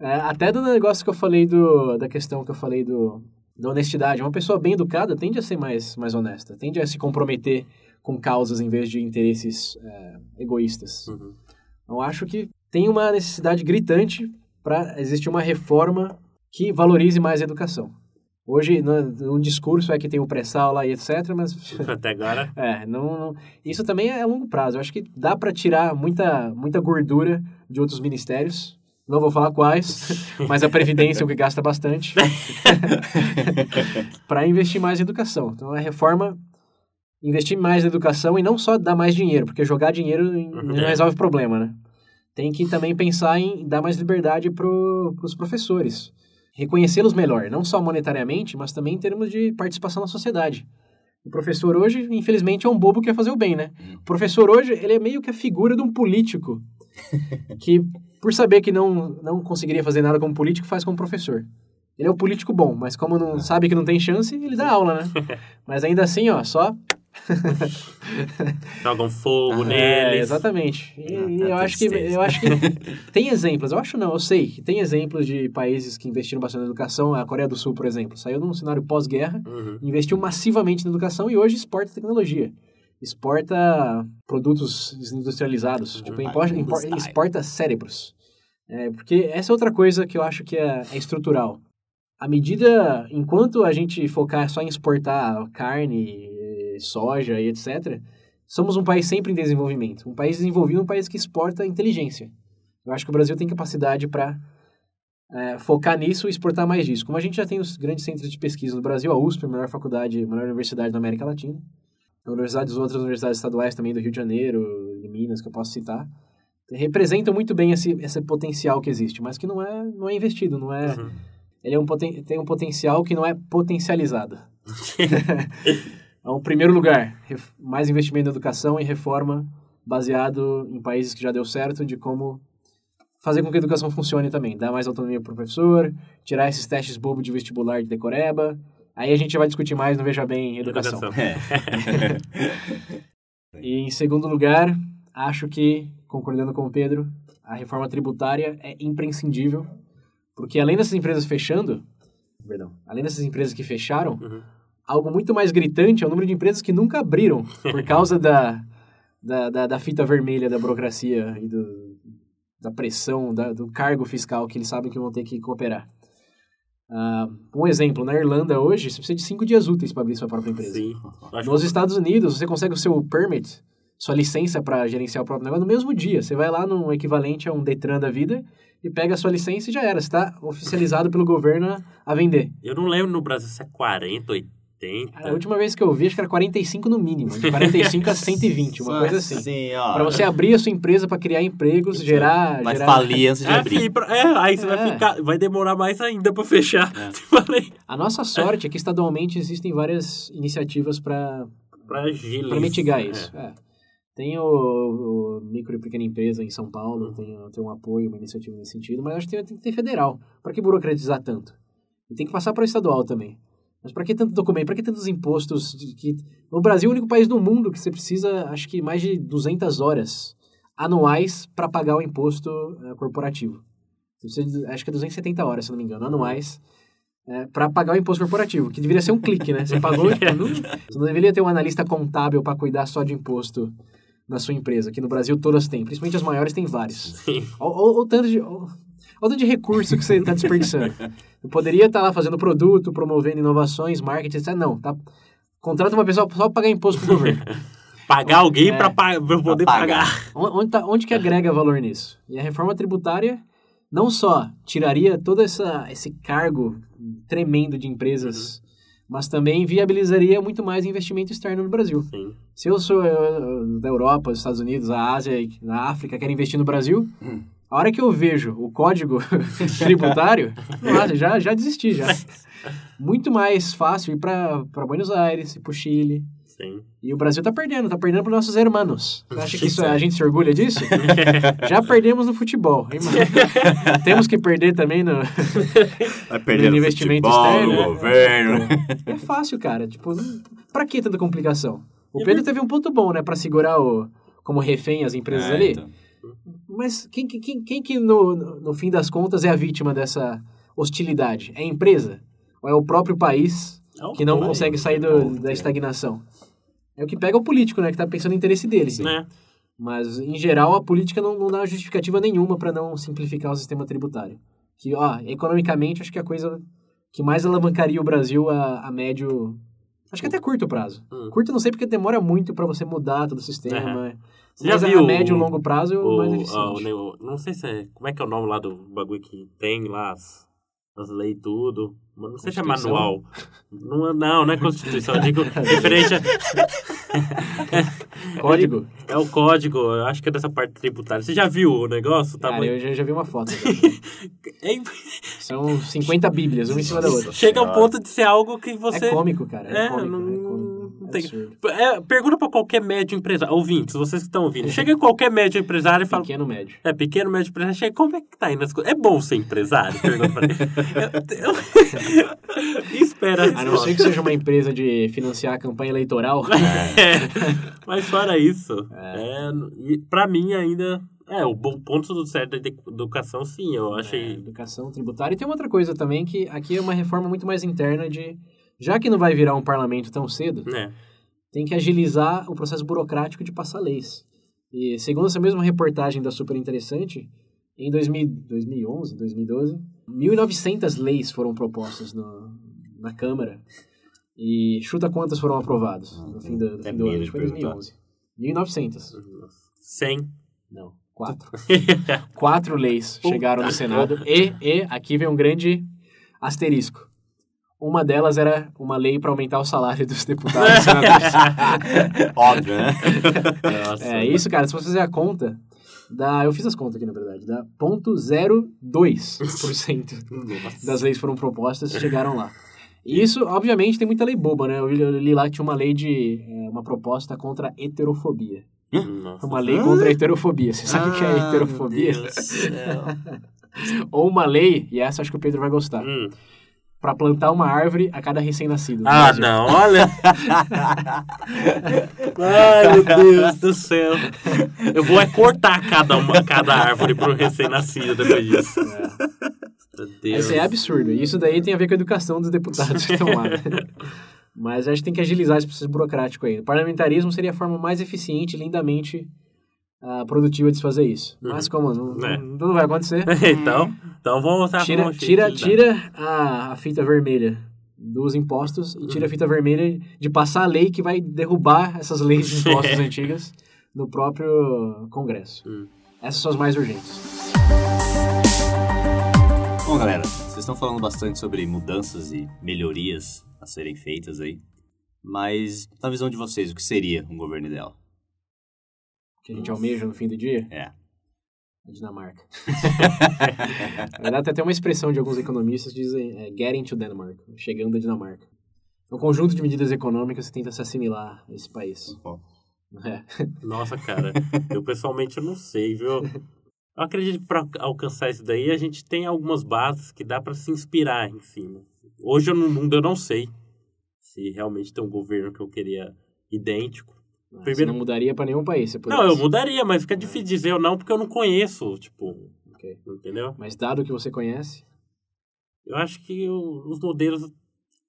S2: é, até do negócio que eu falei do, da questão que eu falei do, da honestidade. Uma pessoa bem educada tende a ser mais, mais honesta, tende a se comprometer com causas em vez de interesses é, egoístas.
S3: Uhum.
S2: Eu acho que tem uma necessidade gritante para existir uma reforma que valorize mais a educação. Hoje, no, no discurso é que tem o pré-sal lá e etc., mas
S3: Até agora.
S2: é, não, isso também é a longo prazo. Eu acho que dá para tirar muita, muita gordura de outros ministérios. Não vou falar quais, mas a Previdência é o que gasta bastante. para investir mais em educação. Então, a reforma, investir mais na educação e não só dar mais dinheiro, porque jogar dinheiro não
S3: É.
S2: resolve o problema, né? Tem que também pensar em dar mais liberdade para os professores. Reconhecê-los melhor, não só monetariamente, mas também em termos de participação na sociedade. O professor hoje, infelizmente, é um bobo que quer fazer o bem, né? O professor hoje, ele é meio que a figura de um político que, por saber que não, não conseguiria fazer nada como político, faz como professor. Ele é o político bom, mas como não sabe que não tem chance, ele dá aula, né? Mas ainda assim, ó, só
S3: Jogam fogo
S1: Ah,
S3: neles.
S2: é, exatamente. E,
S1: Ah,
S2: e
S1: tá
S2: eu acho que eu acho que tem exemplos. Eu acho não, eu sei que tem exemplos de países que investiram bastante na educação. A Coreia do Sul, por exemplo, saiu num cenário pós-guerra,
S3: Uhum.
S2: investiu massivamente na educação e hoje exporta tecnologia. Exporta produtos industrializados, tipo,
S1: Uhum.
S2: impor- exporta cérebros. É, porque essa é outra coisa que eu acho que é, é estrutural. À medida, enquanto a gente focar só em exportar carne, soja e etc., somos um país sempre em desenvolvimento. Um país desenvolvido é um país que exporta inteligência. Eu acho que o Brasil tem capacidade para focar nisso e exportar mais disso. Como a gente já tem os grandes centros de pesquisa no Brasil, a USP, a melhor faculdade, a melhor universidade da América Latina, a universidades, outras universidades estaduais também do Rio de Janeiro, de Minas, que eu posso citar, representam muito bem esse, esse potencial que existe, mas que não é, não é investido, não é...
S3: Uhum.
S2: Ele é um tem um potencial que não é potencializado. é o primeiro lugar, mais investimento na educação e reforma baseado em países que já deu certo de como fazer com que a educação funcione também, dar mais autonomia para o professor, tirar esses testes bobo de vestibular de decoreba. Aí a gente vai discutir mais no Veja Bem Educação.
S1: É.
S2: E em segundo lugar, acho que, concordando com o Pedro, a reforma tributária é imprescindível, porque além dessas empresas fechando, perdão, além dessas empresas que fecharam,
S3: Uhum.
S2: Algo muito mais gritante é o número de empresas que nunca abriram por causa da, da, da, da fita vermelha da burocracia e do, da pressão, da, do cargo fiscal que eles sabem que vão ter que cooperar. Ah, um exemplo, na Irlanda hoje, você precisa de cinco dias úteis para abrir sua própria empresa.
S3: Sim.
S2: Nos Estados Unidos, você consegue o seu permit, sua licença para gerenciar o próprio negócio no mesmo dia. Você vai lá no equivalente a um Detran da vida e pega a sua licença e já era. Você está oficializado pelo governo a- a vender.
S3: Eu não lembro no Brasil se é 40, 80.
S2: A última vez que eu vi, acho que era 45 no mínimo. De 45 a 120, uma coisa assim.
S1: Senhora.
S2: Para você abrir a sua empresa para criar empregos, gerar...
S1: Vai
S2: gerar...
S1: falir antes de
S3: É,
S1: abrir.
S3: pra- é, aí você
S2: É.
S3: vai ficar. Vai demorar mais ainda pra fechar.
S1: É.
S2: A nossa sorte é que estadualmente existem várias iniciativas para
S3: Pra
S2: para mitigar isso. É. Tem o, o micro e pequena empresa em São Paulo, tem, tem um apoio, uma iniciativa nesse sentido, mas acho que tem, tem que ter federal. Para que burocratizar tanto? E tem que passar para o estadual também. Mas para que tanto documento? Para que tantos impostos? Que... O Brasil é o único país do mundo que você precisa, acho que mais de 200 horas anuais para pagar o imposto eh, corporativo. Você acho que é 270 horas, se não me engano, anuais, para pagar o imposto corporativo, que deveria ser um clique, né? Você pagou, tipo, não, você não deveria ter um analista contábil para cuidar só de imposto na sua empresa, que no Brasil todas têm, principalmente as maiores têm vários.
S3: Sim.
S2: Olha o tanto de, ó o tanto de recurso que você está desperdiçando. Eu poderia estar lá fazendo produto, promovendo inovações, marketing, etc. Não, tá? Contrata uma pessoa só para pagar imposto pro governo.
S3: Pagar alguém
S2: É.
S3: pra, pa- pra poder
S1: pagar.
S3: pagar.
S2: Onde, tá- onde que agrega valor nisso? E a reforma tributária não só tiraria todo essa, esse cargo tremendo de empresas, mas também viabilizaria muito mais investimento externo no Brasil.
S3: Sim.
S2: Se eu sou eu, da Europa, dos Estados Unidos, a Ásia e a África quero investir no Brasil,
S1: Hum.
S2: A hora que eu vejo o código tributário, nossa, já, já desisti já. Muito mais fácil ir para Buenos Aires, ir para o Chile.
S3: Sim.
S2: E o Brasil tá perdendo, tá perdendo para nossos irmãos. Você acha que isso, é- a gente se orgulha disso? Já perdemos no futebol. hein, mano? Temos que perder também no. No investimento
S1: futebol,
S2: externo,
S1: no
S2: né?
S1: governo.
S2: É fácil, cara. Tipo, pra que tanta complicação? O Pedro teve um ponto bom, né, Pra segurar o, como refém as empresas
S1: É,
S2: ali.
S1: então.
S2: Mas quem, que- quem, quem que no, no fim das contas é a vítima dessa hostilidade? É a empresa? Ou é o próprio país
S3: É
S2: que não consegue sair do, da
S1: é.
S2: estagnação? É o que pega o político, né? Que tá pensando no interesse dele.
S3: Né?
S2: Mas, em geral, a política não, não dá justificativa nenhuma para não simplificar o sistema tributário. Que, ó, economicamente, acho que a coisa que mais alavancaria o Brasil a, a médio... Acho que até curto prazo.
S3: Hum.
S2: Curto não sei porque demora muito para você mudar todo o sistema.
S3: Você já
S2: Mas
S3: viu
S2: a médio e
S3: o-
S2: longo prazo é o, mais eficiente.
S3: o não sei se é. Como é que é o nome lá do bagulho que tem lá as, as leis e tudo? Mas Não sei se é manual. Não, é- não, não é Constituição. Eu digo referente a,
S2: Código?
S3: É o código, eu acho que é dessa parte tributária. Você já viu o negócio? Tá
S2: Cara,
S3: muito-
S2: eu já, já vi uma foto.
S3: É
S2: São 50 bíblias, uma em cima da outra.
S3: Chega ao ponto de ser algo que você.
S2: É cômico, cara. É,
S3: É,
S2: cômico,
S3: não-
S2: é cômico.
S3: Não
S2: É
S3: tem-. É, pergunta pra qualquer médio empresário. Ouvintes, vocês que estão ouvindo. Chega em qualquer médio empresário e fala.
S2: Pequeno, médio.
S3: É, pequeno, médio empresário. Chega, como é que tá indo as coisas? É bom ser empresário? Pergunta pra ele. Espera.
S2: A não ser que seja uma empresa de financiar a campanha eleitoral.
S3: É, mas fora isso, é. e pra mim ainda. É, o bom ponto do certo da edu- educação, sim, eu
S2: É,
S3: achei.
S2: educação tributária. E tem uma outra coisa também, que aqui é uma reforma muito mais interna de... Já que não vai virar um parlamento tão cedo,
S3: né?
S2: tem que agilizar o processo burocrático de passar leis. E segundo essa mesma reportagem da Super Interessante, em 2000, 2011, 2012, 1.900 leis foram propostas no, na Câmara. E chuta quantas foram aprovadas no fim do, do,
S1: É
S2: fim do ano.
S1: medo
S2: Acho que foi
S1: de perguntar.
S2: 2011. 1.900.
S3: 100.
S2: Não, quatro. quatro leis chegaram no Senado. E, e, aqui vem um grande asterisco. Uma delas era uma lei para aumentar o salário dos deputados e.
S1: Óbvio, né?
S3: Nossa.
S2: É isso, cara. Se você fizer a conta, dá, eu fiz as contas aqui, na verdade, dá 0,02%
S3: Nossa.
S2: das leis que foram propostas chegaram lá. E isso, obviamente, tem muita lei boba, né? Eu li, eu li lá que tinha uma lei de... é, uma proposta contra a heterofobia.
S3: Nossa.
S2: Uma lei contra a heterofobia. Você sabe o que é
S1: Ah,
S2: heterofobia?
S1: meu Deus do céu.
S2: Ou uma lei, e essa acho que o Pedro vai gostar,
S3: Hum.
S2: Pra plantar uma árvore a cada recém-nascido.
S3: Ah,
S2: Brasil.
S3: não, olha. Ai, meu Deus do céu. Eu vou é cortar cada, uma, cada árvore para um recém-nascido depois disso. Deus.
S2: Esse é absurdo. E isso daí tem a ver com a educação dos deputados que estão lá. Mas a gente tem que agilizar esse processo burocrático aí. O parlamentarismo seria a forma mais eficiente e lindamente ah, produtiva de se fazer isso. Mas como não,
S3: É.
S2: não, não vai acontecer,
S3: então, então vamos voltar
S2: tira,
S3: com o jeito
S2: tira, tira a, a fita vermelha dos impostos e tira a fita vermelha de passar a lei que vai derrubar essas leis de impostos antigas no próprio Congresso.
S3: Hum.
S2: Essas são as mais urgentes.
S1: Bom, galera, vocês estão falando bastante sobre mudanças e melhorias a serem feitas aí. Mas, na visão de vocês, o que seria um governo ideal?
S2: Que a gente almeja no fim do dia.
S1: É.
S2: A Dinamarca. Na verdade, tem até uma expressão de alguns economistas que dizem é, getting to Denmark, chegando à Dinamarca. É um conjunto de medidas econômicas que tenta se assimilar a esse país. É.
S3: Nossa, cara, eu pessoalmente eu não sei, viu? Eu acredito que para alcançar isso daí, a gente tem algumas bases que dá para se inspirar em cima. Hoje no mundo eu não sei se realmente tem um governo que eu queria idêntico.
S2: Você
S3: Primeiro-
S2: não mudaria pra nenhum país, se
S3: Não, eu mudaria, mas fica difícil dizer eu não porque eu não conheço, tipo,
S2: Ok.
S3: entendeu?
S2: Mas dado que você conhece,
S3: Eu acho que o- os modelos.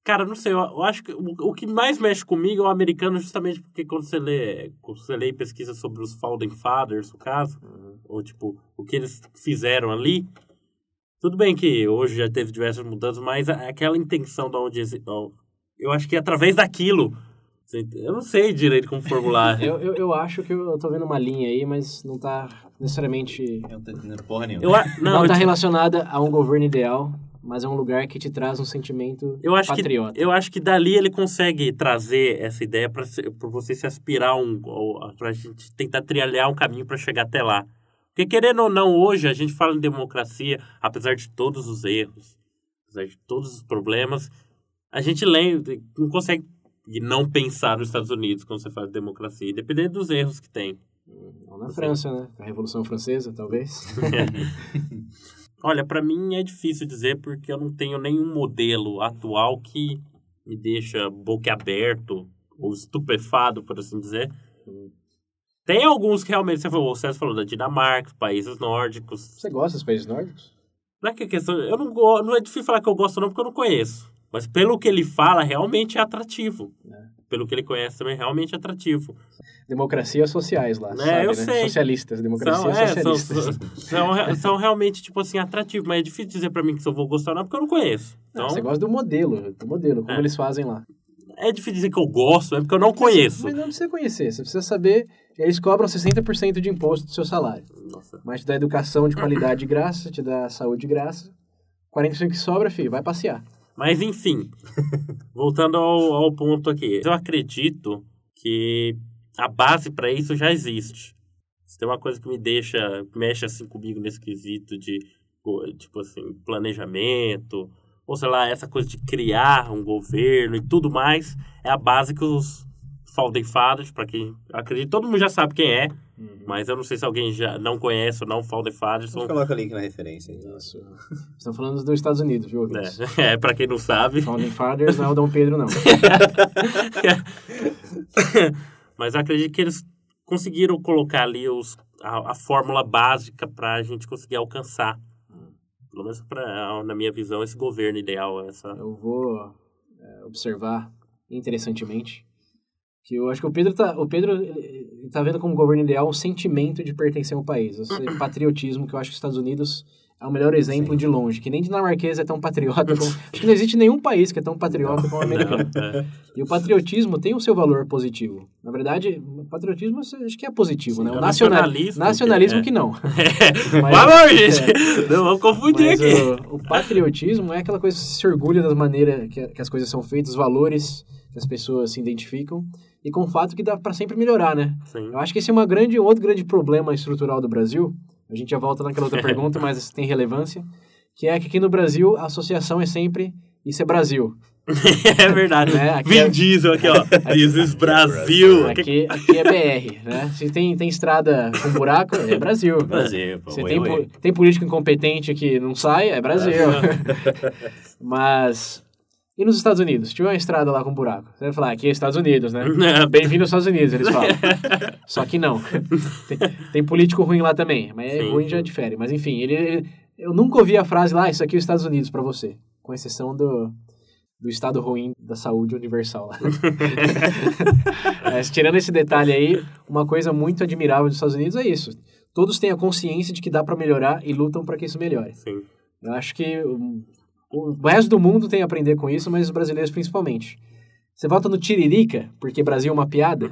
S3: Cara, não sei, eu, eu acho que o, o que mais mexe comigo é o americano, justamente porque quando você lê, quando você lê e pesquisa sobre os Founding Fathers, no caso, ou tipo, o que eles fizeram ali. Tudo bem que hoje já teve diversas mudanças, mas aquela intenção da onde. Eu acho que através daquilo. Eu não sei direito como formular.
S2: eu, eu, eu acho que eu tô vendo uma linha aí, mas não tá necessariamente...
S1: Eu não tô entendendo porra nenhuma.
S3: Eu, a-
S2: Não,
S3: não, eu
S2: tá
S3: te-
S2: relacionada a um governo ideal, mas é um lugar que te traz um sentimento
S3: Eu acho, que,
S2: patriota.
S3: eu acho que dali ele consegue trazer essa ideia para você se aspirar um, para a gente tentar trilhar um caminho para chegar até lá. Porque querendo ou não, hoje a gente fala em democracia, apesar de todos os erros, apesar de todos os problemas, a gente lembra, não consegue não pensar nos Estados Unidos quando você fala de democracia, independente dos erros que tem.
S2: Ou na França, né? A Revolução Francesa, talvez.
S3: Olha, para mim é difícil dizer porque eu não tenho nenhum modelo atual que me deixa boquiaberto ou estupefado, por assim dizer. Tem alguns que realmente, você falou, o César falou da Dinamarca, países nórdicos.
S2: Você gosta dos países nórdicos?
S3: Não é que a questão, eu não gosto, não é difícil falar que eu gosto não porque eu não conheço. Mas pelo que ele fala, realmente é atrativo. Pelo que ele conhece também, realmente é atrativo.
S2: Democracias sociais lá,
S3: É,
S2: sabe,
S3: eu
S2: né?
S3: sei.
S2: Socialistas, democracias
S3: São, é, são,
S2: socialistas.
S3: são, são, são realmente, tipo assim, atrativos. Mas é difícil dizer pra mim que eu vou gostar ou não, porque eu não conheço.
S2: Não,
S3: Então,
S2: você gosta do modelo, do modelo, como
S3: É.
S2: eles fazem lá.
S3: é difícil dizer que eu gosto, é porque eu não conheço.
S2: Mas não precisa conhecer, você precisa saber, eles cobram 60% de imposto do seu salário.
S3: Nossa.
S2: Mas te dá educação de qualidade de graça, te dá saúde de graça. 45 que sobra, filho, vai passear.
S3: Mas enfim, voltando ao, ao ponto aqui. Eu acredito que a base para isso já existe. Se tem uma coisa que me deixa, mexe assim comigo nesse quesito de, tipo assim, planejamento, ou sei lá, essa coisa de criar um governo e tudo mais, é a base que os Founding Fathers, para quem acredita, todo mundo já sabe quem é, mas eu não sei se alguém já não conhece ou não Founding Fathers. São,
S1: Coloca o link na referência.
S2: Isso. Estão falando dos Estados Unidos, viu, ouvintes?
S3: é, é para quem não sabe.
S2: Founding Fathers não é o Dom Pedro, não.
S3: Mas acredito que eles conseguiram colocar ali os, a, a fórmula básica para a gente conseguir alcançar. Pelo menos pra, na minha visão, esse governo ideal. Essa...
S2: Eu vou é, observar interessantemente que eu acho que o Pedro tá, o Pedro ele, ele tá vendo como governo ideal o sentimento de pertencer a um país, esse patriotismo que eu acho que os Estados Unidos é o melhor exemplo
S1: Sim.
S2: de longe, que nem dinamarquês é tão patriota como, acho que não existe nenhum país que é tão patriota como o americano.
S3: Não, é.
S2: E o patriotismo tem o seu valor positivo. Na verdade, o patriotismo acho que é positivo, né?
S3: é
S2: O
S3: o
S2: nacional,
S3: nacionalismo
S2: nacionalismo
S3: que
S2: que,
S3: é.
S2: não.
S3: É.
S2: Mas-
S3: Vamos, gente! Não vamos confundir
S2: Mas
S3: aqui.
S2: o, o patriotismo é aquela coisa que se orgulha das maneiras que, que as coisas são feitas, os valores que as pessoas se identificam e com o fato que dá para sempre melhorar, né?
S3: Sim.
S2: Eu acho que esse é uma grande, um outro grande problema estrutural do Brasil. A gente já volta naquela outra pergunta, mas tem relevância, que é que aqui no Brasil a associação é sempre isso é Brasil.
S3: É verdade.
S2: Né? Aqui
S3: Vin
S2: é-
S3: Diesel aqui, ó. This is Brasil.
S2: Aqui, aqui é BR, né? Se tem, tem estrada com buraco, é Brasil.
S1: Brasil, pô.
S2: Se tem,
S1: oi.
S2: tem político incompetente que não sai, é Brasil. Mas. E nos Estados Unidos? Se tiver uma estrada lá com buraco, você vai falar, aqui é Estados Unidos, né?
S3: É.
S2: Bem-vindo aos Estados Unidos, eles falam. Só que não. Tem, tem político ruim lá também, mas é
S3: Sim,
S2: ruim já difere. Mas enfim, ele, ele- eu nunca ouvi a frase lá, "Ah, isso aqui é os Estados Unidos pra você. Com exceção do, do estado ruim da saúde universal lá. Mas tirando esse detalhe aí, uma coisa muito admirável dos Estados Unidos é isso. Todos têm a consciência de que dá pra melhorar e lutam pra que isso melhore.
S3: Sim.
S2: Eu acho que um, o resto do mundo tem a aprender com isso, mas os brasileiros principalmente. Você vota no Tiririca, porque Brasil é uma piada?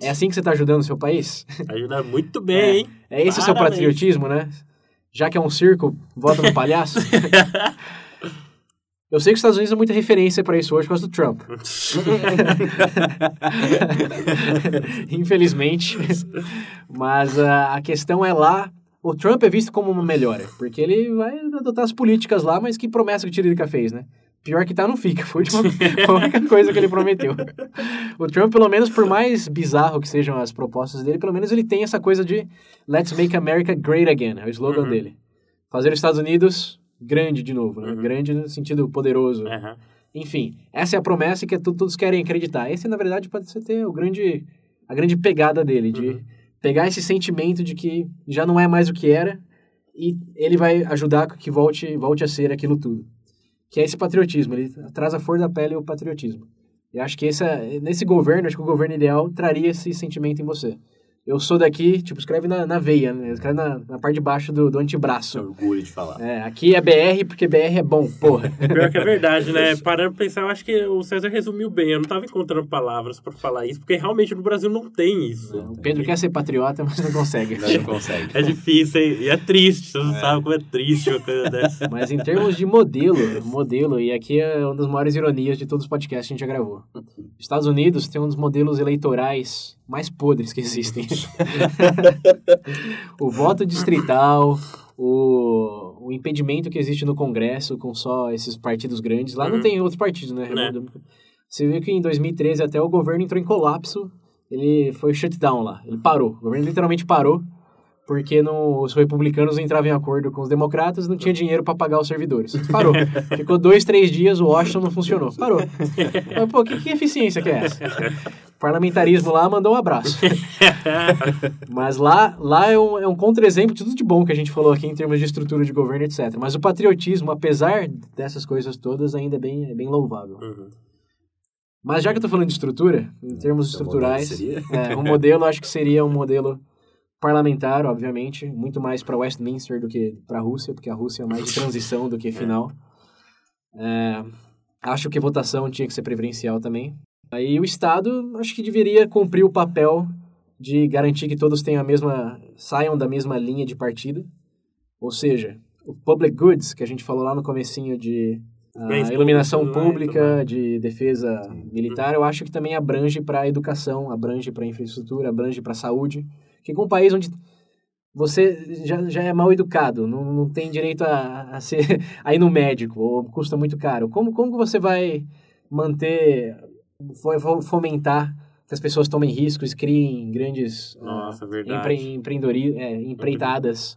S2: É assim que você está ajudando o seu país?
S3: Ajuda muito bem, hein?
S2: É esse o seu patriotismo, né? Já que é um circo, vota no palhaço? Eu sei que os Estados Unidos é muita referência para isso hoje por causa do Trump. Infelizmente. Mas ah, a questão é lá. O Trump é visto como uma melhora, porque ele vai adotar as políticas lá, mas que promessa que o Tiririca fez, né? pior que tá, não fica. Foi a, única coisa que ele prometeu. O Trump, pelo menos, por mais bizarro que sejam as propostas dele, pelo menos ele tem essa coisa de Let's make America great again, é o slogan
S3: Uhum.
S2: dele. Fazer os Estados Unidos grande de novo, né?
S3: Uhum.
S2: Grande no sentido poderoso.
S3: Aham.
S2: Enfim, essa é a promessa que to- todos querem acreditar. Esse, na verdade, pode ser ter o grande, a grande pegada dele, de
S3: Uhum.
S2: Pegar esse sentimento de que já não é mais o que era e ele vai ajudar que volte, volte a ser aquilo tudo. Que é esse patriotismo, ele traz a flor da pele o patriotismo. E acho que esse, é- nesse governo, acho que o governo ideal traria esse sentimento em você. Eu sou daqui, tipo, escreve na, na veia, né? escreve na, na parte de baixo do, do antebraço.
S1: Orgulho de falar.
S2: É, aqui é BR porque BR é bom, porra.
S3: Pior que é verdade, né? Parando pra pensar, eu acho que o César resumiu bem. Eu não tava encontrando palavras pra falar isso, porque realmente no Brasil não tem isso.
S2: O Pedro quer ser patriota, mas não consegue.
S1: Não consegue.
S3: É difícil, hein? E é triste, você não sabe como é triste uma coisa dessa.
S2: Mas em termos de modelo, modelo, e aqui é uma das maiores ironias de todos os podcasts que a gente já gravou. Estados Unidos tem um dos modelos eleitorais mais podres que existem. o voto distrital, o, o impedimento que existe no Congresso com só esses partidos grandes. Lá não
S3: Uhum.
S2: tem outros partidos, né?
S3: Né.
S2: Você viu que em 2013 até o governo entrou em colapso, ele foi shutdown lá, ele parou. O governo literalmente parou porque não, os republicanos entravam em acordo com os democratas, não tinha dinheiro para pagar os servidores. Parou. Ficou dois, três dias, o Washington não funcionou. Parou. Mas, pô, que, que eficiência que é essa? O parlamentarismo lá mandou um abraço. Mas lá, lá é um, é um contra-exemplo de tudo de bom que a gente falou aqui em termos de estrutura de governo, etc. Mas o patriotismo, apesar dessas coisas todas, ainda é bem, é bem louvável.
S3: Uhum.
S2: Mas já que eu tô falando de estrutura, em termos
S1: Então,
S2: estruturais,
S1: seria?
S2: é, um modelo acho que seria um modelo parlamentar, obviamente, muito mais para Westminster do que para a Rússia, porque a Rússia é mais de transição do que final. É, acho que votação tinha que ser preferencial também. Aí o Estado acho que deveria cumprir o papel de garantir que todos tenham a mesma saiam da mesma linha de partida, ou seja, o public goods que a gente falou lá no comecinho de a
S3: Bens
S2: iluminação pública, de defesa militar, eu acho que também abrange para educação, abrange para infraestrutura, abrange para saúde. Porque com um país onde você já, já é mal educado, não, não tem direito a, a, ser, a ir no médico, ou custa muito caro, como, como você vai manter, fo- fo- fomentar que as pessoas tomem riscos, criem grandes ah,
S3: Nossa, verdade.
S2: empre, empreendedori- é, empreitadas?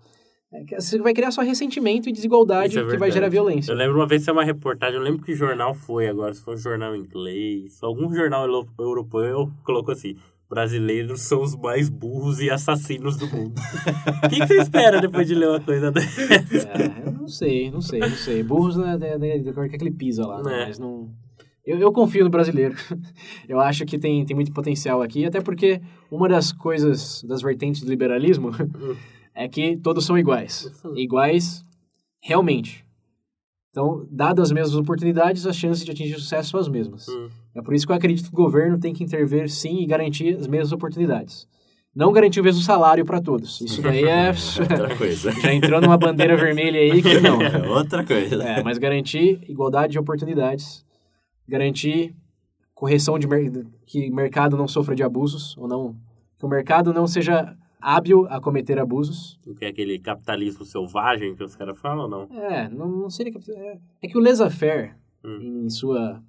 S2: É Você vai criar só ressentimento e desigualdade
S3: é
S2: que vai gerar violência.
S3: Eu lembro uma vez que uma reportagem, eu lembro que jornal foi agora, se foi um jornal inglês, algum jornal euro- europeu colocou assim, brasileiros são os mais burros e assassinos do mundo. O que, que você espera depois de ler uma coisa dessa?
S2: É, eu não sei, não sei, não sei. Burros, né, de, de, de, que aquele pisa lá, né,
S3: É.
S2: mas não... Eu, eu confio no brasileiro. Eu acho que tem, tem muito potencial aqui, até porque uma das coisas, das vertentes do liberalismo, é que todos são iguais. Iguais realmente. Então, dadas as mesmas oportunidades, as chances de atingir sucesso são as mesmas.
S3: Hum.
S2: É por isso que eu acredito que o governo tem que intervir sim e garantir as mesmas oportunidades. Não garantir o mesmo salário para todos. Isso daí é...
S1: Outra coisa.
S2: Já entrou numa bandeira vermelha aí que não.
S1: É outra coisa.
S2: É, mas garantir igualdade de oportunidades, garantir correção de mer que o mercado não sofra de abusos ou não que o mercado não seja hábil a cometer abusos.
S3: O que é aquele capitalismo selvagem que os caras falam ou não?
S2: É, não, não seria que é, é que o laissez-faire
S3: Hum.
S2: em sua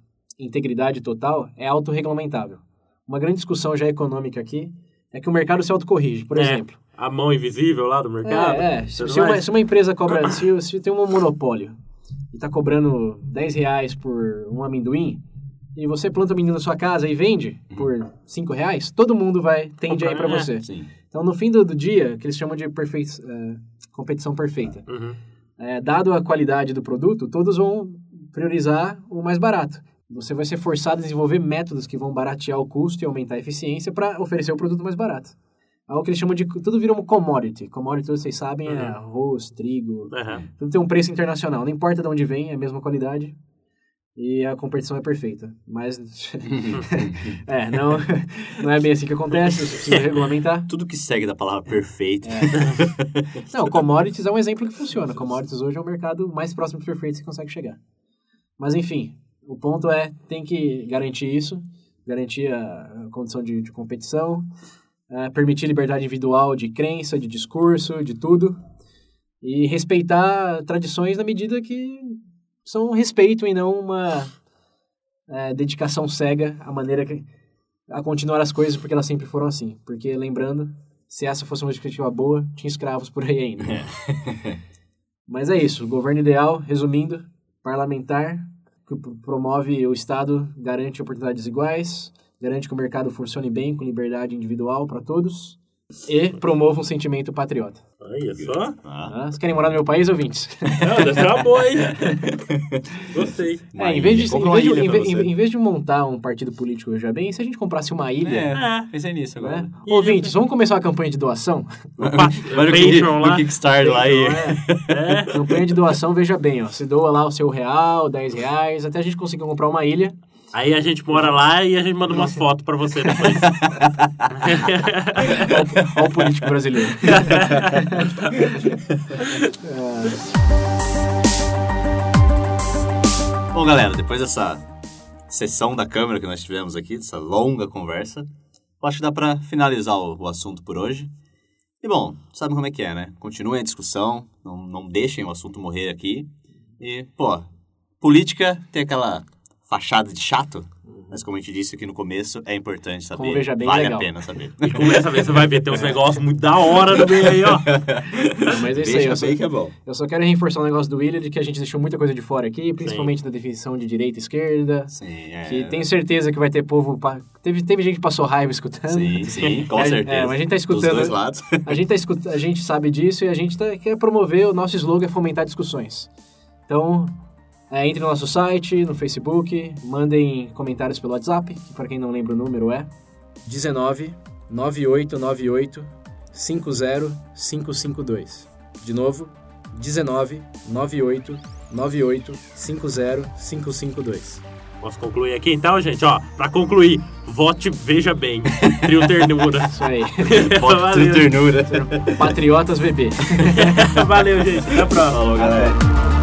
S2: integridade total é autorregulamentável. Uma grande discussão já econômica aqui é que o mercado se autocorrige, por
S3: É.
S2: exemplo.
S3: A mão invisível lá do mercado?
S2: É, é. Se, se uma, se uma empresa cobra, se, se tem um monopólio e tá cobrando 10 reais por um amendoim, e você planta o amendoim na sua casa e vende por 5 reais, todo mundo vai tende aí para
S3: Comprar, é.
S2: você.
S1: Sim.
S2: Então, no fim do, do dia, que eles chamam de perfei eh, competição perfeita,
S3: Uhum.
S2: é, dado a qualidade do produto, todos vão priorizar o mais barato. Você vai ser forçado a desenvolver métodos que vão baratear o custo e aumentar a eficiência para oferecer o produto mais barato. Algo que eles chamam de... Tudo vira um commodity. Commodity, vocês sabem, é
S3: Uhum.
S2: arroz, trigo...
S3: Aham.
S2: Tudo tem um preço internacional. Não importa de onde vem, é a mesma qualidade. E a competição é perfeita. Mas... é, não, não é bem assim que acontece. Você precisa regulamentar.
S1: Tudo que segue da palavra perfeito.
S2: Não, commodities é um exemplo que funciona. Commodities hoje é o mercado mais próximo do perfeito que você consegue chegar. Mas enfim, o ponto é, tem que garantir isso, garantir a condição de, de competição, eh, permitir liberdade individual de crença, de discurso, de tudo, e respeitar tradições na medida que são respeito e não uma é, dedicação cega à maneira que, a continuar as coisas porque elas sempre foram assim. Porque, lembrando, se essa fosse uma justificativa boa, tinha escravos por aí ainda. Mas é isso, governo ideal, resumindo, parlamentar, que promove o Estado, garante oportunidades iguais, garante que o mercado funcione bem, com liberdade individual para todos, e promova um sentimento patriota.
S3: Olha só.
S1: Ah,
S2: Ah, Vocês querem morar no meu país, ouvintes?
S3: Não, deve ser uma boa, hein? Gostei.
S2: É, em vez, de, em, vez de, em, em vez de montar um partido político já bem, se a gente comprasse uma ilha,
S4: É, pensei nisso agora.
S2: né? Ouvintes, vamos começar uma campanha de doação?
S1: No
S3: lá.
S1: Kickstarter lá e...
S2: É, campanha de doação, veja bem, ó. Você doa lá o seu real, 10 reais, até a gente conseguir comprar uma ilha.
S3: Aí a gente mora lá e a gente manda umas fotos pra você depois.
S2: Olha o político brasileiro.
S1: Bom, galera, depois dessa sessão da câmera que nós tivemos aqui, dessa longa conversa, eu acho que dá pra finalizar o, o assunto por hoje. E bom, sabe como é que é, né? Continuem a discussão, não, não deixem o assunto morrer aqui. E, pô, política tem aquela fachada de chato, mas como a gente disse aqui no começo, é importante saber.
S2: Como veja bem,
S1: vale
S2: legal.
S1: a pena saber.
S3: E começa a ver, você vai ver, tem uns negócios muito da hora no meio aí, ó.
S2: Mas é isso aí. Eu só,
S1: que é bom.
S2: eu só quero reforçar um negócio do William de que a gente deixou muita coisa de fora aqui, principalmente da definição de direita e esquerda.
S1: Sim, é...
S2: Que tenho certeza que vai ter povo. pa- Teve, teve gente que passou raiva escutando.
S1: Sim, sim, com
S2: É,
S1: certeza.
S2: é, mas a gente tá
S1: Dos
S2: escutando-
S1: dois lados.
S2: A gente, tá escut... a gente sabe disso e a gente tá... quer promover o nosso slogan é fomentar discussões. Então, é, entre no nosso site, no Facebook, mandem comentários pelo WhatsApp, que para quem não lembra o número é 19 9898 50552. De novo, 19 98 98 50552.
S3: Posso concluir aqui então, gente? Ó, pra concluir, vote Veja Bem. Trio Ternura.
S2: Isso aí.
S1: Voto de
S3: Valeu.
S1: ternura.
S2: Patriotas VB.
S3: Valeu, gente. Até a próxima.
S1: Falou, galera.